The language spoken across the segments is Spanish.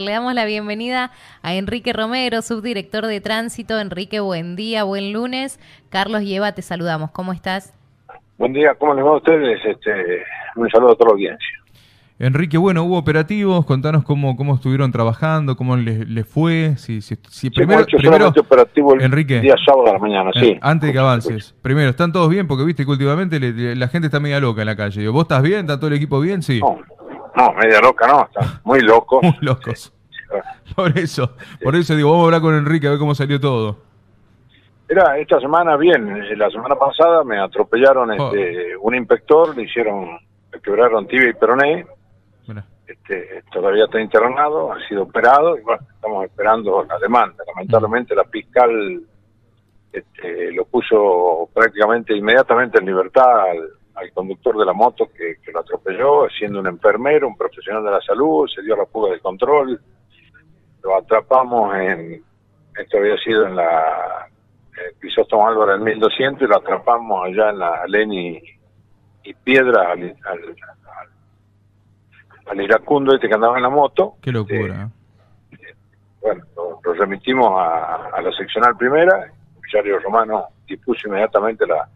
Le damos la bienvenida a Enrique Romero, subdirector de tránsito. Enrique, buen día, buen lunes. Carlos y Eva, te saludamos. ¿Cómo estás? Buen día, ¿cómo les va a ustedes? Este, un saludo a toda la audiencia. Enrique, bueno, hubo operativos, contanos cómo, cómo estuvieron trabajando, cómo les, fue, si, si, si primero, primero operativo el Enrique, día sábado a la mañana, sí. Eh, antes de que avances, primero, ¿están todos bien? Porque viste que últimamente la gente está media loca en la calle. ¿Vos estás bien? ¿Está todo el equipo bien? Sí. No, media loca no, está muy loco. muy locos. Por eso, por eso digo, vamos a hablar con Enrique a ver cómo salió todo. Era esta semana bien, eh, la semana pasada me atropellaron oh. este, un inspector, le hicieron, le quebraron tibia y peroné, este, todavía está internado, ha sido operado y bueno, estamos esperando la demanda. Lamentablemente la fiscal este, lo puso prácticamente inmediatamente en libertad al, al conductor de la moto que, lo atropelló, siendo un enfermero, un profesional de la salud, se dio la fuga de control, lo atrapamos en, esto había sido en la Pisóstomo Álvaro en 1200 y lo atrapamos allá en la Leni y Piedra al, al, iracundo este que andaba en la moto. Qué locura. Este, bueno, lo, remitimos a, la seccional primera, el comisario Romano dispuso inmediatamente la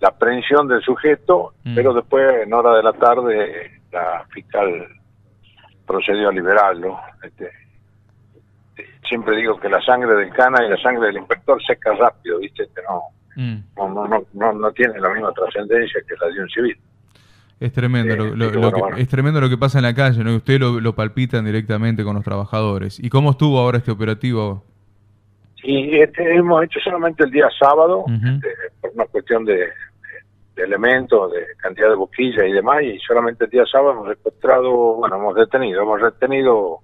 la aprehensión del sujeto, mm. pero después, en hora de la tarde, la fiscal procedió a liberarlo. Este, siempre digo que la sangre del cana y la sangre del inspector seca rápido, ¿viste? Este, mm. no, no, no, no, no, tiene la misma trascendencia que la de un civil. Es tremendo, lo, que, es tremendo lo que pasa en la calle, ¿no? Ustedes lo, lo palpitan directamente con los trabajadores. ¿Y cómo estuvo ahora este operativo? Sí, este, hemos hecho solamente el día sábado, este, por una cuestión de, elementos, de cantidad de boquillas y demás, y solamente el día sábado hemos secuestrado, bueno, hemos detenido, hemos retenido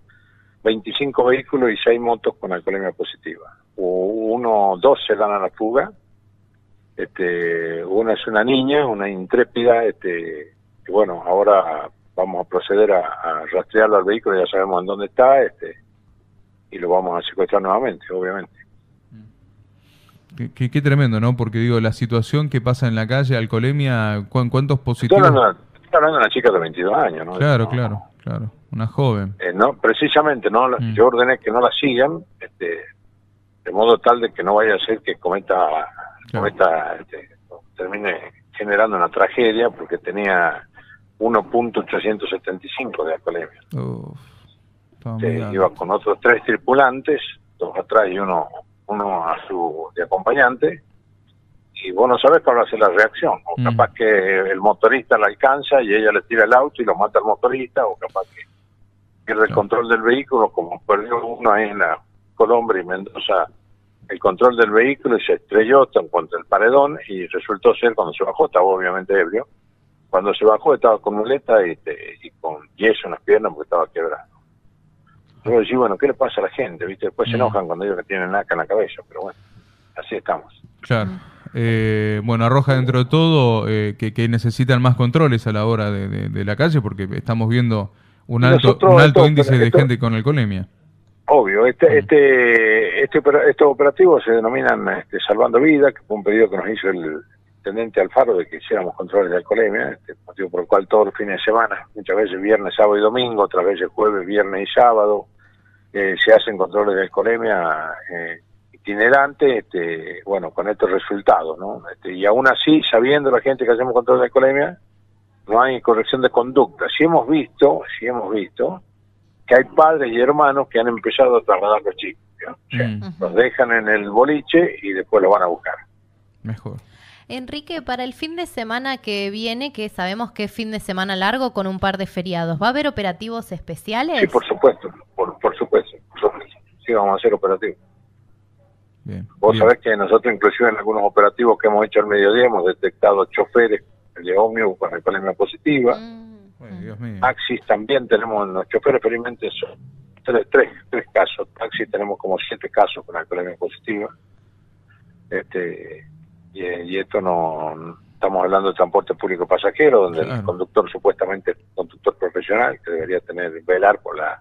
25 vehículos y 6 motos con alcoholemia positiva. Uno, dos se dan a la fuga, este, una es una niña, una intrépida, este, y bueno, ahora vamos a proceder a, a rastrearlo al vehículo, ya sabemos en dónde está, este, y lo vamos a secuestrar nuevamente, obviamente. Qué, tremendo, ¿no? Porque digo, la situación que pasa en la calle, alcoholemia, ¿cuántos positivos? Estoy hablando, de una chica de 22 años, ¿no? Claro, claro, claro, una joven. Eh, no, precisamente, no, mm. yo ordené que no la sigan, este, de modo tal de que no vaya a ser que cometa, cometa este, termine generando una tragedia, porque tenía 1.875 de alcoholemia. iba con otros tres tripulantes, dos atrás y uno uno a su de acompañante y vos no sabes cuál va a ser la reacción. O mm. capaz que el motorista la alcanza y ella le tira el auto y lo mata al motorista, o capaz que pierde el control del vehículo, como perdió uno ahí en la Colombia y Mendoza, el control del vehículo y se estrelló contra el paredón y resultó ser cuando se bajó, estaba obviamente ebrio, cuando se bajó estaba con muleta y, y con yeso en las piernas porque estaba quebrado. Luego decís, bueno, ¿qué le pasa a la gente? ¿Viste? Después se mm. enojan cuando ellos que tienen naca en la cabeza, pero bueno, así estamos. Claro. Eh, bueno, arroja dentro de todo eh, que, necesitan más controles a la hora de, la calle porque estamos viendo un alto, un alto índice de gente con alcoholemia. Obvio, este, mm. este, este, estos operativos se denominan este, Salvando Vida, que fue un pedido que nos hizo el intendente Alfaro de que hiciéramos controles de alcoholemia, este motivo por el cual todos los fines de semana, muchas veces viernes, sábado y domingo, otras veces jueves, viernes y sábado, se hacen controles de alcoholemia eh, itinerantes, este, bueno, con estos resultados, ¿no? Este, y aún así, sabiendo la gente que hacemos control de alcoholemia, no hay corrección de conducta. Si hemos visto, si hemos visto, que hay padres y hermanos que han empezado a trasladar a los chicos. Mm. Los dejan en el boliche y después los van a buscar. Mejor. Enrique, para el fin de semana que viene, que sabemos que es fin de semana largo con un par de feriados, ¿va a haber operativos especiales? Sí, por supuesto, por, por supuesto, Sí, vamos a hacer operativos. Vos sabés que nosotros inclusive en algunos operativos que hemos hecho al mediodía hemos detectado choferes de ómnibus con alcoholemia positiva. Mm. Taxis también tenemos, los choferes experimentos son tres, tres, tres casos. Taxis tenemos como siete casos con alcoholemia positiva. Este, y, esto no estamos hablando de transporte público pasajero donde el conductor supuestamente es un conductor profesional que debería tener velar por la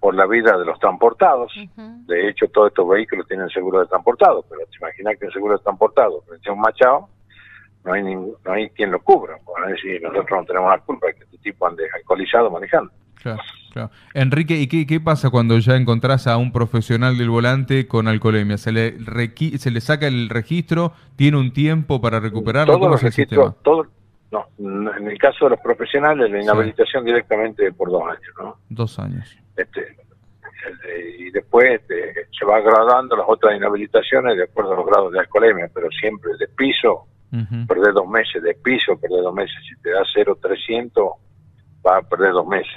por la vida de los transportados de hecho todos estos vehículos tienen seguro de transportado pero te imaginas que un seguro de transportado frente a un machado no hay no hay quien lo cubra por decir nosotros no tenemos la culpa de que este tipo ande alcoholizado manejando Claro, claro. Enrique, ¿y qué, qué, pasa cuando ya encontrás a un profesional del volante con alcoholemia? ¿Se le, se le saca el registro? ¿Tiene un tiempo para recuperarlo? Todos los registros, todo, no, en el caso de los profesionales, la inhabilitación directamente por dos años, ¿no? Dos años. Este, y después este, se va gradando las otras inhabilitaciones de acuerdo a los grados de alcoholemia, pero siempre de piso, perder dos meses, de piso, perder dos meses. Si te da 0,300, va a perder dos meses.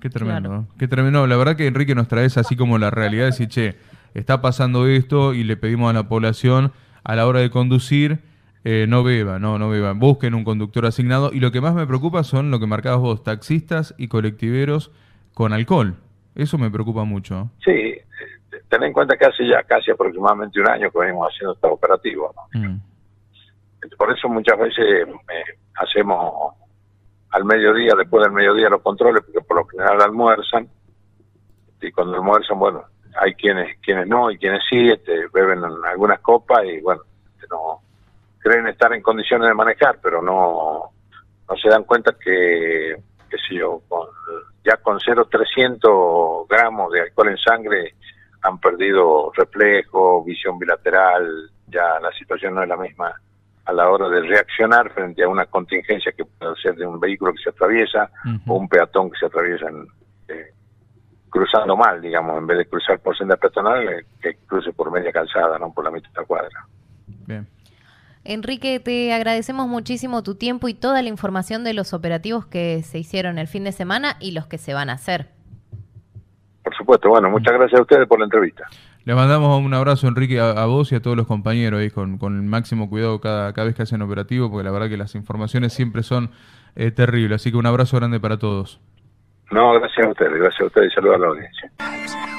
Qué tremendo, Qué tremendo. La verdad que Enrique nos trae así como la realidad de decir, che, está pasando esto y le pedimos a la población a la hora de conducir eh, no beba, no, no beba. Busquen un conductor asignado. Y lo que más me preocupa son lo que marcabas vos, taxistas y colectiveros con alcohol. Eso me preocupa mucho. Sí, ten en cuenta que hace ya casi aproximadamente un año que venimos haciendo este operativo. Mm. Por eso muchas veces eh, hacemos al mediodía, después del mediodía los controles, porque por lo general almuerzan. Y cuando almuerzan, bueno, hay quienes quienes no y quienes sí, este, beben algunas copas y bueno, este, no creen estar en condiciones de manejar, pero no, no se dan cuenta que, qué sé yo, con, ya con 0,300 gramos de alcohol en sangre han perdido reflejo, visión bilateral, ya la situación no es la misma a la hora de reaccionar frente a una contingencia que puede ser de un vehículo que se atraviesa o un peatón que se atraviesa eh, cruzando mal, digamos, en vez de cruzar por senda peatonal, eh, que cruce por media calzada, no por la mitad de la cuadra. Bien. Enrique, te agradecemos muchísimo tu tiempo y toda la información de los operativos que se hicieron el fin de semana y los que se van a hacer. Por supuesto, bueno, muchas gracias a ustedes por la entrevista. Le mandamos un abrazo, Enrique, a, vos y a todos los compañeros, ahí, con, el máximo cuidado cada, cada, vez que hacen operativo, porque la verdad que las informaciones siempre son eh, terribles. Así que un abrazo grande para todos. No, gracias a ustedes, gracias a ustedes y saludos a la audiencia.